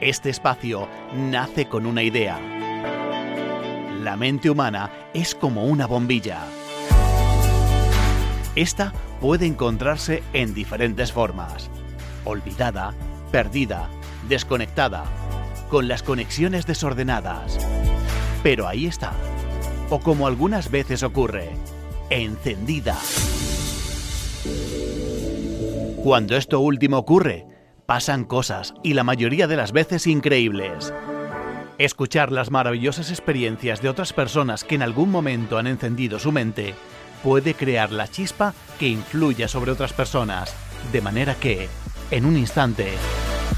Este espacio nace con una idea. La mente humana es como una bombilla. Esta puede encontrarse en diferentes formas. Olvidada, perdida, desconectada, con las conexiones desordenadas. Pero ahí está. O como algunas veces ocurre, encendida. Cuando esto último ocurre, pasan cosas y la mayoría de las veces increíbles. Escuchar las maravillosas experiencias de otras personas que en algún momento han encendido su mente puede crear la chispa que influya sobre otras personas, de manera que, en un instante,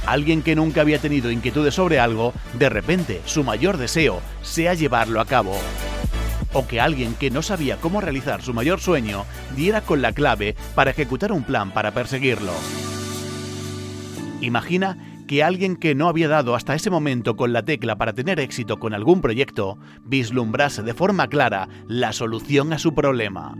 alguien que nunca había tenido inquietudes sobre algo, de repente su mayor deseo sea llevarlo a cabo. O que alguien que no sabía cómo realizar su mayor sueño diera con la clave para ejecutar un plan para perseguirlo. Imagina que alguien que no había dado hasta ese momento con la tecla para tener éxito con algún proyecto vislumbrase de forma clara la solución a su problema.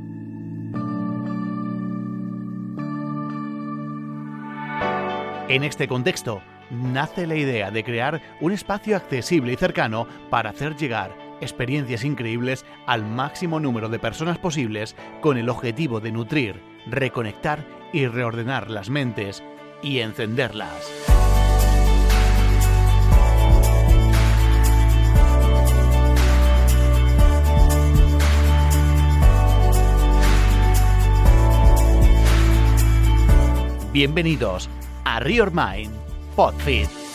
En este contexto, nace la idea de crear un espacio accesible y cercano para hacer llegar experiencias increíbles al máximo número de personas posibles con el objetivo de nutrir, reconectar y reordenar las mentes y encenderlas. Bienvenidos a Real Mind Podfit.